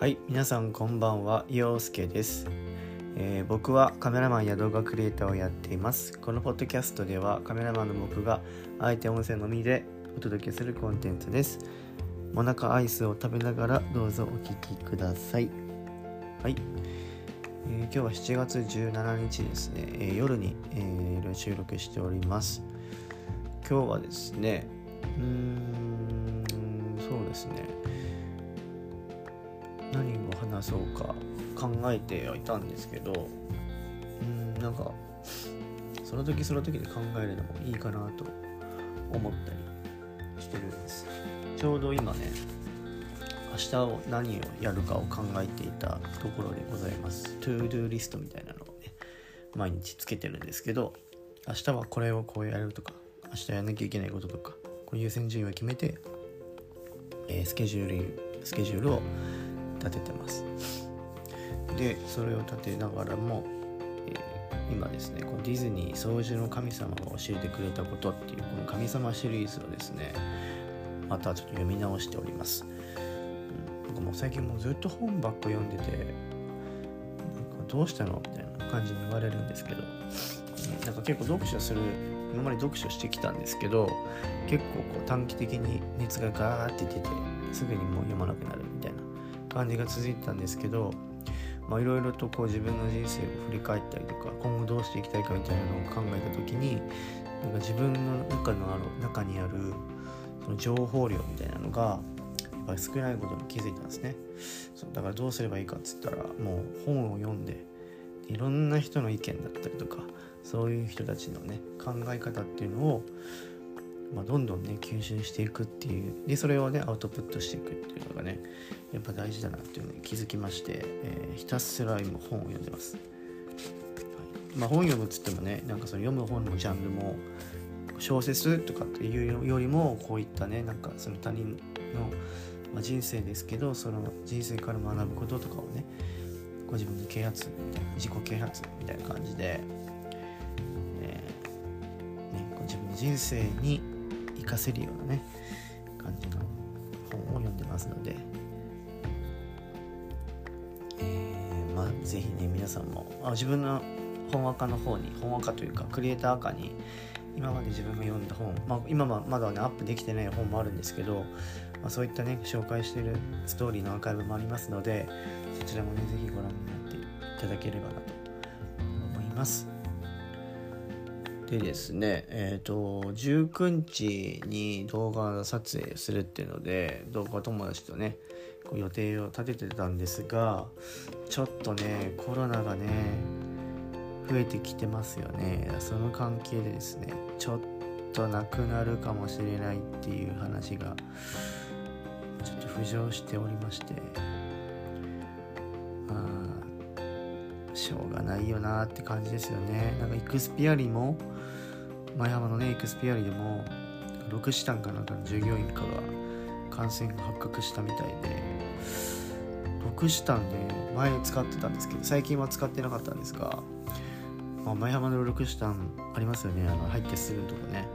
はい皆さんこんばんは陽介です、えー、僕はカメラマンや動画クリエイターをやっています。このポッドキャストではカメラマンの僕があえて音声のみでお届けするコンテンツです。もなかアイスを食べながらどうぞお聴きください。はい、えー、今日は7月17日ですね、えー、夜に、えー、収録しております。今日はですねうーんそうですね。何を話そうか考えてはいたんですけどうんなんかその時その時で考えるのもいいかなと思ったりしてるんです。ちょうど今ね明日を何をやるかを考えていたところでございます。 to do list みたいなのをね毎日つけてるんですけど明日はこれをこうやるとか明日やんなきゃいけないこととかこう優先順位を決めて、えー、スケジュールスケジュールを立ててます。でそれを立てながらも、えー、今ですねこのディズニー掃除の神様が教えてくれたことっていうこの神様シリーズをですねまたちょっと読み直しております、うん、なんかもう最近もうずっと本ばっか読んでてどうしたのみたいな感じに言われるんですけど、うん、なんか結構読書する今まで読書してきたんですけど結構こう短期的に熱がガーって出てすぐにもう読まなくなる。感じが続いてたんですけどいろいろとこう自分の人生を振り返ったりとか今後どうしていきたいかみたいなのを考えた時になんか自分の中のある中にあるその情報量みたいなのがやっぱり少ないことに気づいたんですね。そうだからどうすればいいかっつったらもう本を読んでいろんな人の意見だったりとかそういう人たちのね考え方っていうのをまあ、どんどんね吸収していくっていう。でそれをねアウトプットしていくっていうのがねやっぱ大事だなっていうのに気づきまして、えー、ひたすら今本を読んでます、はい。まあ、本読むっつってもねなんかその読む本のジャンルも小説とかっていうよりもこういったねなんかその他人の、まあ、人生ですけどその人生から学ぶこととかをねご自分の啓発自己啓発みたいな感じで、えーね、ご自分の人生にかせるようなね感じの本を読んでますので、えー、まあ是非ね皆さんもあ自分の本赤の方に本赤というかクリエイター赤に今まで自分が読んだ本、まあ、今はまだねアップできてない本もあるんですけど、まあ、そういったね紹介しているストーリーのアーカイブもありますのでそちらもね是非ご覧になっていただければなと思います。でですね、えっ、ー、と、19日に動画撮影するっていうので、動画友達とね、こう予定を立ててたんですが、ちょっとね、コロナがね、増えてきてますよね。その関係でですね、ちょっとなくなるかもしれないっていう話が、ちょっと浮上しておりまして、しょうがないよなって感じですよね。なんかイクスピアリも、前浜のねエクスピアリでも6師団かなんかの従業員かが感染が発覚したみたいで6師団で前使ってたんですけど最近は使ってなかったんですが、まあ、前浜の6師団ありますよねあの入ってすぐとかね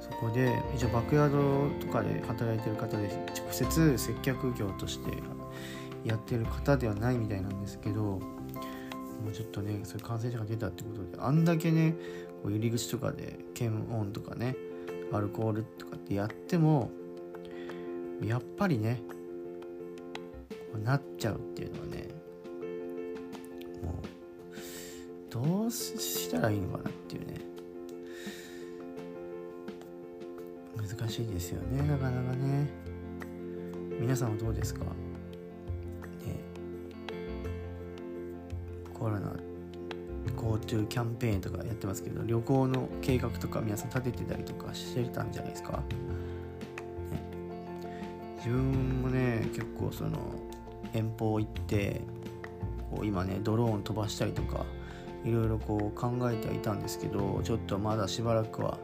そこで一応バックヤードとかで働いてる方で直接接客業としてやってる方ではないみたいなんですけどもうちょっとねそういう感染者が出たってことであんだけねこう入り口とかで検温とかねアルコールとかってやってもやっぱりねなっちゃうっていうのはねもうどうしたらいいのかなっていうね難しいですよねなかなかね。皆さんはどうですか？コロナ GoTo キャンペーンとかやってますけど旅行の計画とか皆さん立ててたりとかしてたんじゃないですか、ね、自分もね結構その遠方行ってこう今ねドローン飛ばしたりとかいろいろこう考えてはいたんですけどちょっとまだしばらくは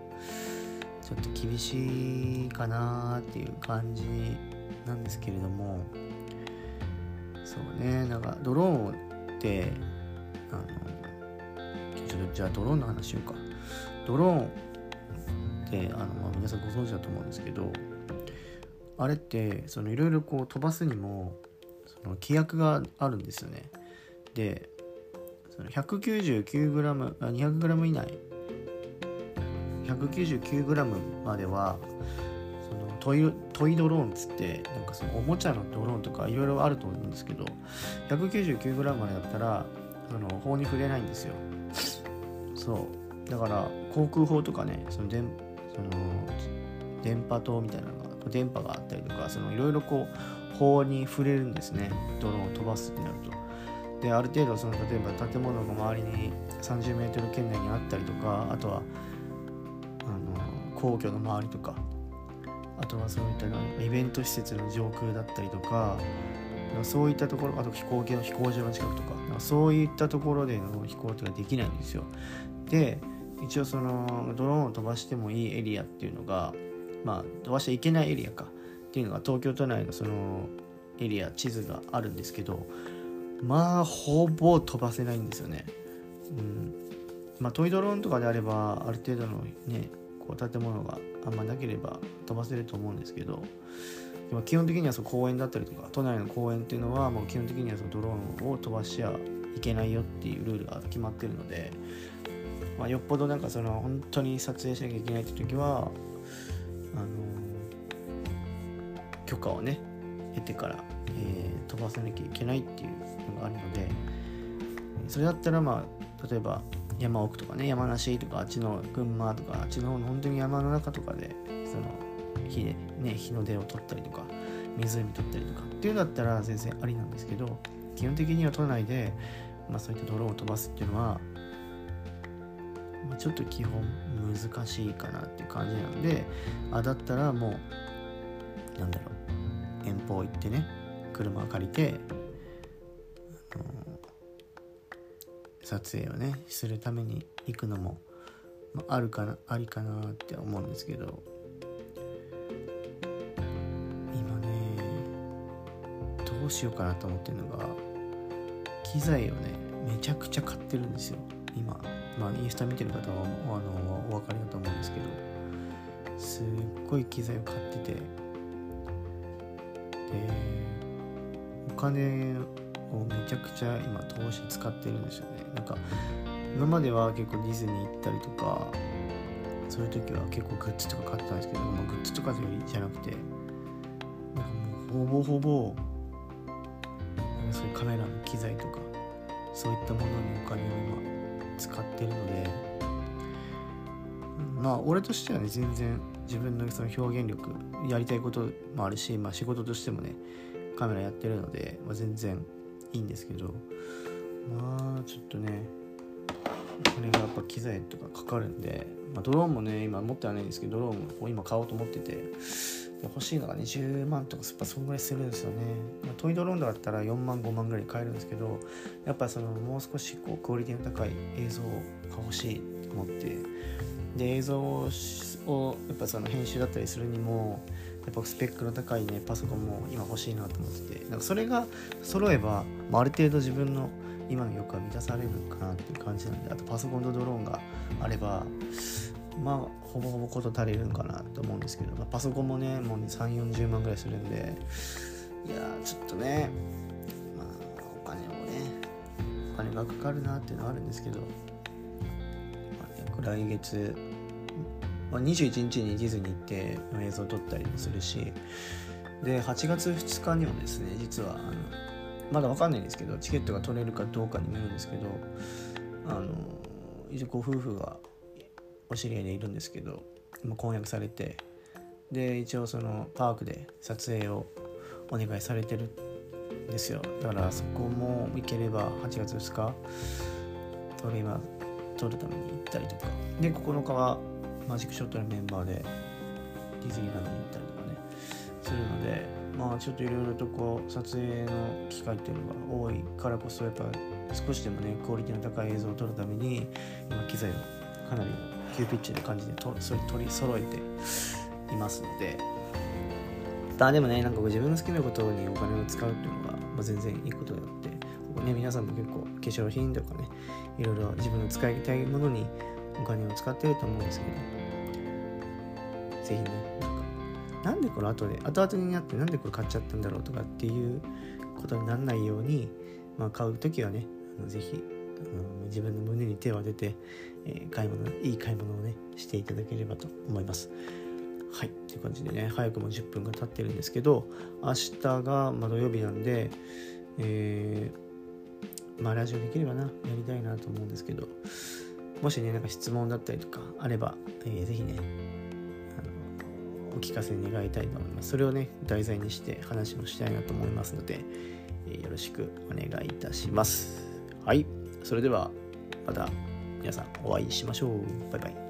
ちょっと厳しいかなっていう感じなんですけれどもそうねなんかドローンってあのちょっとじゃあドローンの話しようか。ドローンってあの、まあ、皆さんご存知だと思うんですけどあれってそのいろいろこう飛ばすにもその規約があるんですよね。で 199g 200g 以内。199g まではそのトイトイドローンっつってなんかそのおもちゃのドローンとかいろいろあると思うんですけど 199g までだったらその法に触れないんですよ。そう。だから航空法とかねその電その電波塔みたいなのが電波があったりとかそのいろいろこう法に触れるんですね。ドローンを飛ばすってなると。である程度その例えば建物が周りに 30m 圏内にあったりとかあとはあの皇居の周りとかあとはそういったイベント施設の上空だったりとかそういったところあと飛行機の飛行場の近くとかそういったところでの飛行機ができないんですよ。で一応そのドローンを飛ばしてもいいエリアっていうのがまあ飛ばしちゃいけないエリアか。っていうのが東京都内のそのエリア地図があるんですけどまあほぼ飛ばせないんですよね。うん。まあ、トイドローンとかであればある程度のねこう建物があんまなければ飛ばせると思うんですけど基本的にはその公園だったりとか都内の公園っていうのはもう基本的にはそのドローンを飛ばしちゃいけないよっていうルールが決まってるので、まあ、よっぽどなんかその本当に撮影しなきゃいけないって時はあの許可をね得てから、えー、飛ばさなきゃいけないっていうのがあるのでそれだったらまあ例えば山奥とかね山梨とかあっちの群馬とかあっちの本当に山の中とかでその日でね日の出を取ったりとか湖取ったりとかっていうのだったら全然ありなんですけど基本的には都内で、まあ、そういったドローンを飛ばすっていうのは、まあ、ちょっと基本難しいかなっていう感じなのであだったらもうなんだろう遠方行ってね車を借りてあの撮影をねするために行くのも、まあ、あるかなありかなって思うんですけど。どうしようかなと思ってるのが機材をねめちゃくちゃ買ってるんですよ。今まあインスタ見てる方はあのお分かりだと思うんですけど。すっごい機材を買ってて。でお金をめちゃくちゃ今投資使ってるんですよね。なんか今までは結構ディズニー行ったりとかそういう時は結構グッズとか買ってたんですけど、まあ、グッズとかよりじゃなくてなんかもうほぼほぼそういうカメラの機材とかそういったものにお金を今使ってるので。まあ俺としてはね全然自分のその表現力やりたいこともあるし、まあ、仕事としてもねカメラやってるので、まあ、全然いいんですけど。まあちょっとねこれがやっぱ機材とかかかるんで、まあ、ドローンもね今持ってはないんですけどドローンも今買おうと思ってて欲しいのが20万とかやっぱそんぐらいするんですよね、まあ、トイドローンだったら4万5万ぐらい買えるんですけどやっぱそのもう少しこうクオリティの高い映像が欲しいと思って。で映像をやっぱその編集だったりするにもやっぱスペックの高いねパソコンも今欲しいなと思ってて。なんかそれが揃えば、まあ、ある程度自分の今の欲は満たされるかなっていう感じなんであとパソコンとドローンがあればまあほぼほぼこと足りるんかなと思うんですけど、まあ、パソコンもねもうね3 4 0万ぐらいするんでいやちょっとねまあお金をねお金がかかるなっていうのはあるんですけど、まあ、来月まあ、21日にディズニー行って映像を撮ったりもするしで8月2日にはですね実はあのまだ分かんないんですけどチケットが取れるかどうかにもよるんですけどあの一応ご夫婦がお知り合いでいるんですけど婚約されてで一応そのパークで撮影をお願いされてるんですよ。だからそこも行ければ8月2日撮れば撮るために行ったりとか。で9日はマジックショットのメンバーでディズニーランドに行ったりとかねするのでまあちょっといろいろとこう撮影の機会っていうのが多いからこそやっぱ少しでもねクオリティの高い映像を撮るために今機材をかなり急ピッチな感じでとそれ取り揃えていますので。だでもねなんか自分の好きなことにお金を使うっていうのが、まあ、全然いいことであって。ここね、皆さんも結構化粧品とかねいろいろ自分の使いたいものにお金を使ってると思うんですけど。ぜひねなんかなんでこの後で後々になってなんでこれ買っちゃったんだろうとかっていうことにならないように、まあ、買う時はねあのぜひあの自分の胸に手を当てて、えー、買い物いい買い物をねしていただければと思いますはいという感じでね早くも10分が経ってるんですけど明日が、まあ、土曜日なんでえー、まあラジオできればなやりたいなと思うんですけどもしねなんか質問だったりとかあれば、えー、ぜひねお聞かせ願いたいと思います。それをね、題材にして話もしたいなと思いますので、よろしくお願いいたします。はい。それでは、また皆さんお会いしましょう。バイバイ。